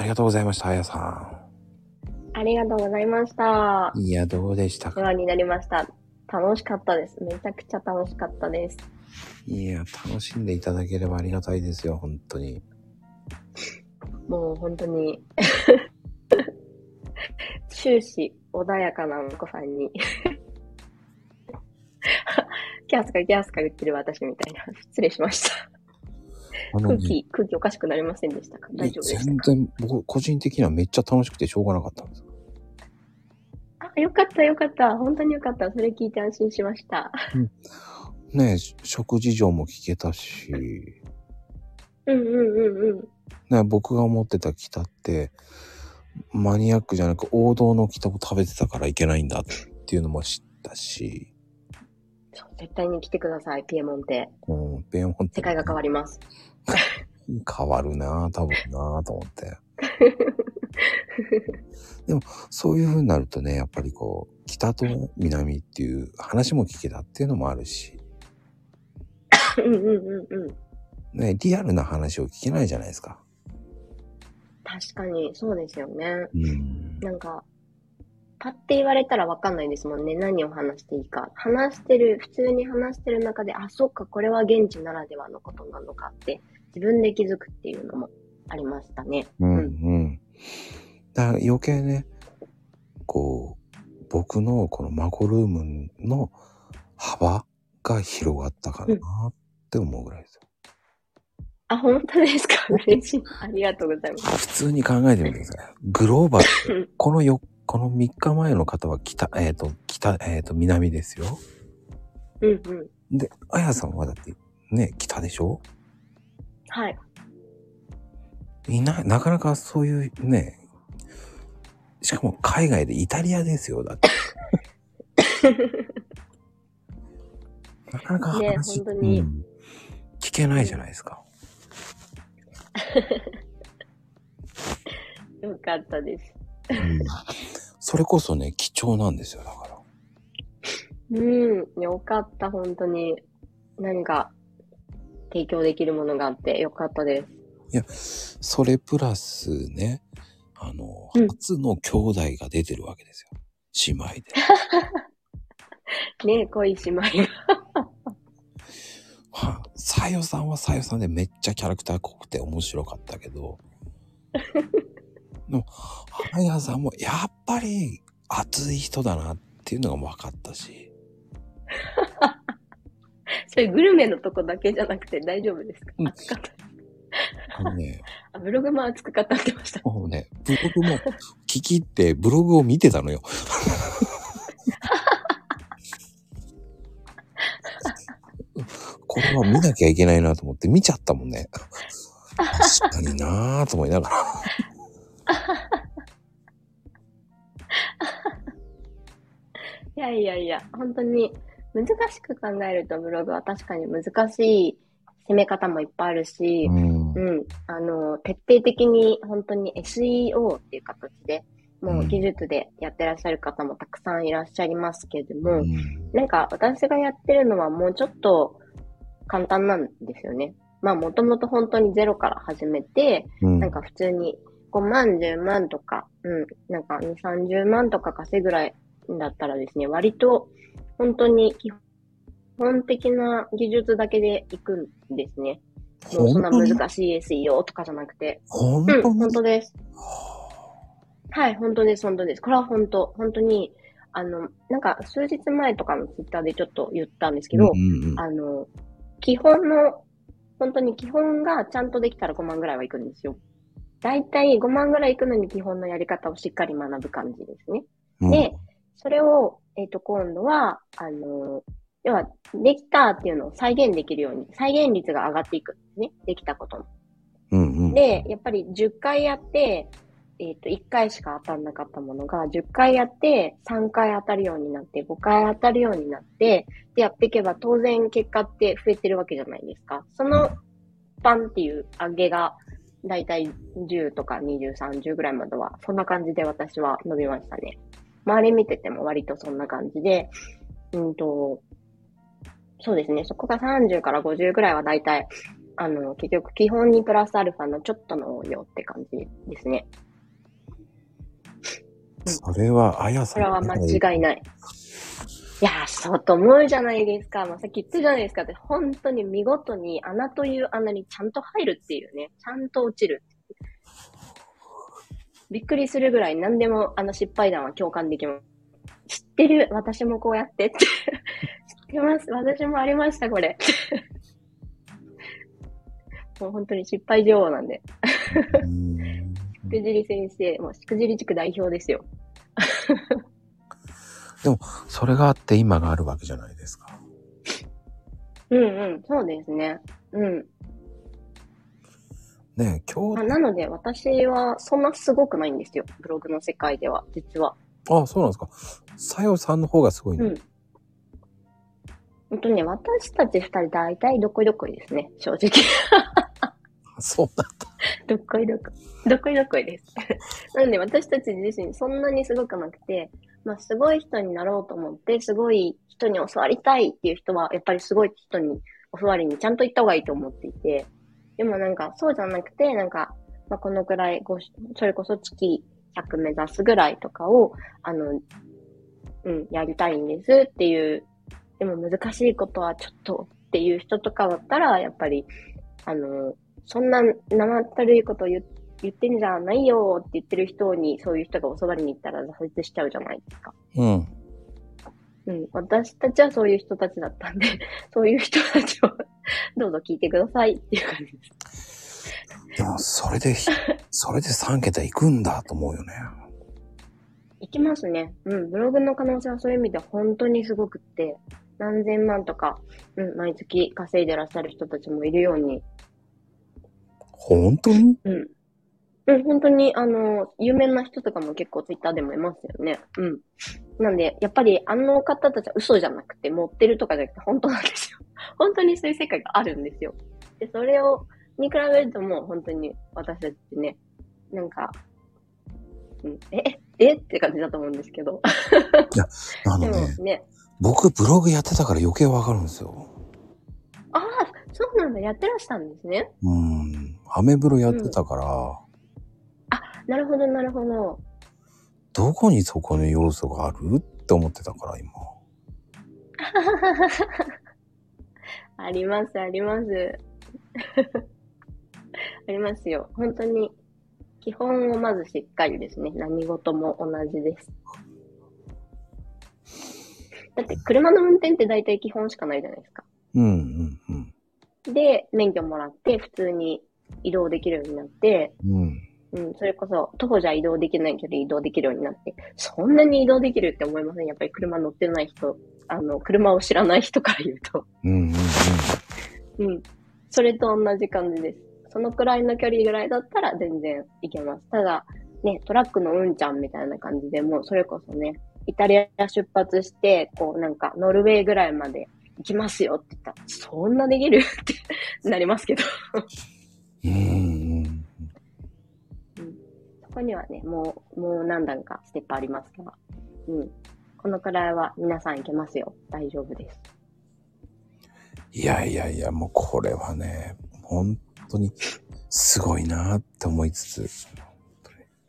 ありがとうございました、あやさありがとうございました。ん。いや、どうでしたか？お世話になりました。楽しかったです。めちゃくちゃ楽しかったです。いや、楽しんでいただければありがたいですよ、本当に。もう本当に、終始穏やかなお子さんに、キャースかキャースか言ってる私みたいな。失礼しました。空気、空気おかしくなりませんでしたか？大丈夫でしたか？全然、僕、個人的にはめっちゃ楽しくてしょうがなかったんです。あ、よかったよかった。本当によかった。それ聞いて安心しました。ねえ、食事情も聞けたし、うんうんうんうん。ね、僕が思ってた北って、マニアックじゃなく王道の北を食べてたからいけないんだっていうのも知ったし、そう絶対に来てください、ピエモンテ。うん、ペンホンって世界が変わります。変わるなぁ、多分なぁと思って。でも、そういう風になるとね、やっぱりこう、北と南っていう話も聞けたっていうのもあるし、うんうんうんうん。ね、リアルな話を聞けないじゃないですか。確かに、そうですよね。うん。なんか、パッて言われたらわかんないですもんね。何を話していいか。話してる、普通に話してる中で、あ、そっか、これは現地ならではのことなのかって、自分で気づくっていうのもありましたね。うん、うん。だから余計ね、こう、僕のこのマコルームの幅が広がったかなって思うぐらいですよ。あ、本当ですか？嬉しい。ありがとうございます。普通に考えてみてください。グローバル。このよ、この3日前の方は北、えっ、と、北、えっ、と、南ですよ。うんうん。で、あやさんはだって、ね、北でしょ？はい。いない、なかなかそういうね、しかも海外でイタリアですよ、だって。なかなかね話、本当にうん聞けないじゃないですか。よかったです。うんそれこそね、貴重なんですよ、だから。うん。よかった、本当に。何か、提供できるものがあってよかったです。それプラスね、あの、うん初の兄弟が出てるわけですよ。姉妹で。ね濃い姉妹が。はさよさんはさよさんでめっちゃキャラクター濃くて面白かったけど、でも、はやさんもやっぱり熱い人だなっていうのが分かったし、それグルメのとこだけじゃなくて大丈夫ですか、うん熱かった。あのね、あ、ブログも熱く語ってました。もうね、ブログも聞き入ってブログを見てたのよ。これは見なきゃいけないなと思って見ちゃったもんね。確かになぁと思いながら。いやいやいや、本当に難しく考えるとブログは確かに難しい攻め方もいっぱいあるし、うん。うん、あの、徹底的に本当に SEO っていう形で、もう技術でやってらっしゃる方もたくさんいらっしゃいますけれども、うん。なんか私がやってるのはもうちょっと簡単なんですよね。まあもともと本当にゼロから始めて、うん。なんか普通に5万、10万とか、うん、なんか2、30万とか稼ぐぐらいだったらですね、割と本当に基本的な技術だけでいくんですね。もうそんな難しい SEO とかじゃなくて。本当うん、に本当です。はい、本当です、本当です。これは本当、本当に、あの、なんか数日前とかのツイッターでちょっと言ったんですけど、うんうんうんあの、基本の、本当に基本がちゃんとできたら5万ぐらいはいくんですよ。だいたい5万ぐらいいくのに基本のやり方をしっかり学ぶ感じですね。うんで、それを、えっ、と、今度は、あの、要は、できたっていうのを再現できるように、再現率が上がっていくんですね。できたことの。うんうんで、やっぱり10回やって、えっ、と、1回しか当たんなかったものが、10回やって、3回当たるようになって、5回当たるようになって、で、やっていけば当然結果って増えてるわけじゃないですか。その、パンっていう上げが、だいたい10とか20、30ぐらいまでは、そんな感じで私は伸びましたね。周り見てても割とそんな感じで、うんと、そうですね、そこが30から50ぐらいはだいたいあの、結局基本にプラスアルファのちょっとの応用って感じですね。それは、あやさん。これは間違いない。いやー、そうと思うじゃないですか。まあ、さっき言ったじゃないですかって、本当に見事に穴という穴にちゃんと入るっていうね。ちゃんと落ちる。びっくりするぐらい何でもあの失敗談は共感できます。知ってる？私もこうやってって。知ってます？私もありました、これ。もう本当に失敗女王なんで。うんしくじり先生、もうしくじり地区代表ですよ。それがあって今があるわけじゃないですか。うんうん、そうですね。うん。ねえ、今あ日、なので、私はそんなすごくないんですよ。ブログの世界では、実は。あ、そうなんですか。さよさんの方がすごいね。うん。本当ね、私たち二人大体どこいどこいですね、正直。そうなんだ。どっこいどこい。どっこいどっこいです。なので、私たち自身そんなにすごくなくて、まあ、すごい人になろうと思って、すごい人に教わりたいっていう人は、やっぱりすごい人に教わりにちゃんと行った方がいいと思っていて、でもなんか、そうじゃなくて、なんか、まあ、このくらいご、それこそ月100目指すぐらいとかを、あの、うん、やりたいんですっていう、でも難しいことはちょっとっていう人とかだったら、やっぱり、あの、そんな生ったるいこと言言ってんじゃないよって言ってる人に、そういう人が教わりに行ったら挫折しちゃうじゃないですか。うん。うん。私たちはそういう人たちだったんで、そういう人たちをどうぞ聞いてくださいっていう感じです。でも、それで、それで3桁いくんだと思うよね。いきますね。うん。ブログの可能性はそういう意味では本当にすごくって、何千万とか、うん、毎月稼いでらっしゃる人たちもいるように、本当に？うん。うん、本当に、あの、有名な人とかも結構ツイッターでもいますよね。うん。なんで、やっぱりあの方たちは嘘じゃなくて、持ってるとかじゃなくて本当なんですよ。本当にそういう世界があるんですよ。で、それを、に比べるともう本当に私たちってね、なんか、うん、え、えって感じだと思うんですけど。でもあのね、ね、僕ブログやってたから余計わかるんですよ。ああ、そうなんだ、やってらしたんですね。うん。アメブロやってたから、なるほど、なるほど。どこにそこの要素がある？って思ってたから、今。あります、あります。ありますよ。本当に、基本をまずしっかりですね。何事も同じです。だって、車の運転って大体基本しかないじゃないですか。うん、うん、うん。で、免許もらって、普通に移動できるようになって、うん。うん、それこそ、徒歩じゃ移動できないけど移動できるようになって、そんなに移動できるって思いません？やっぱり車乗ってない人、あの、車を知らない人から言うと。うん、うん、うん。うん。それと同じ感じです。そのくらいの距離ぐらいだったら全然行けます。ただ、ね、トラックのうんちゃんみたいな感じでもう、それこそね、イタリア出発して、こうなんか、ノルウェーぐらいまで行きますよって言ったら、そんなできる？ってなりますけど。うん、うん。そこにはね、もう、もう何段かステップありますから。うん。このくらいは皆さん行けますよ。大丈夫です。いやいやいや、もうこれはね、本当にすごいなって思いつつ、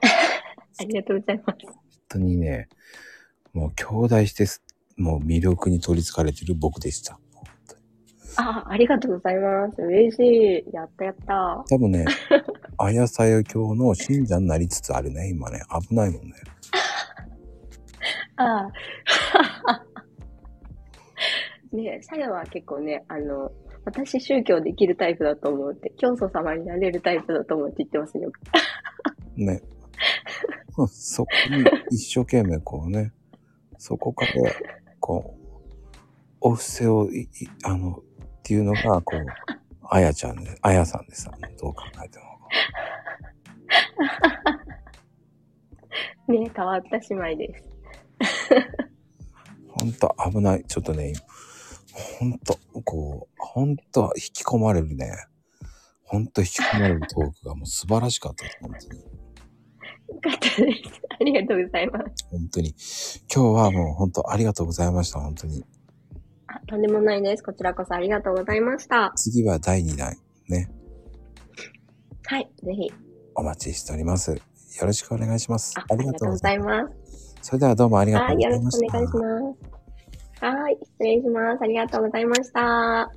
ありがとうございます。本当にね、もう兄弟してす、もう魅力に取り憑かれてる僕でした。あ、ありがとうございます。嬉しい。やったやった。多分ね、あやさや教の信者になりつつあるね、今ね。危ないもんね。ああ。ねえ、さやは結構ね、あの、私宗教できるタイプだと思うって、教祖様になれるタイプだと思うって言ってますよ。ね。う んそこに一生懸命こうね、そこから、こう、お布施をい、いあの、っていうのが、こう、あやちゃんで、あやさんでさ、どう考えても。ねえ、変わった姉妹です。ほんと危ない。ちょっとね、ほんと、こう、ほんと引き込まれるね。ほんと引き込まれるトークがもう素晴らしかったです。本当に。よかったです。ありがとうございます。本当に。今日はもう本当ありがとうございました。本当に。あ、とんでもないです。こちらこそありがとうございました。次は第2弾。ね、はい、ぜひ。お待ちしております。よろしくお願いします。ありがとうございます。それではどうもありがとうございました。はい、よろしくお願いします。はい、失礼します。ありがとうございました。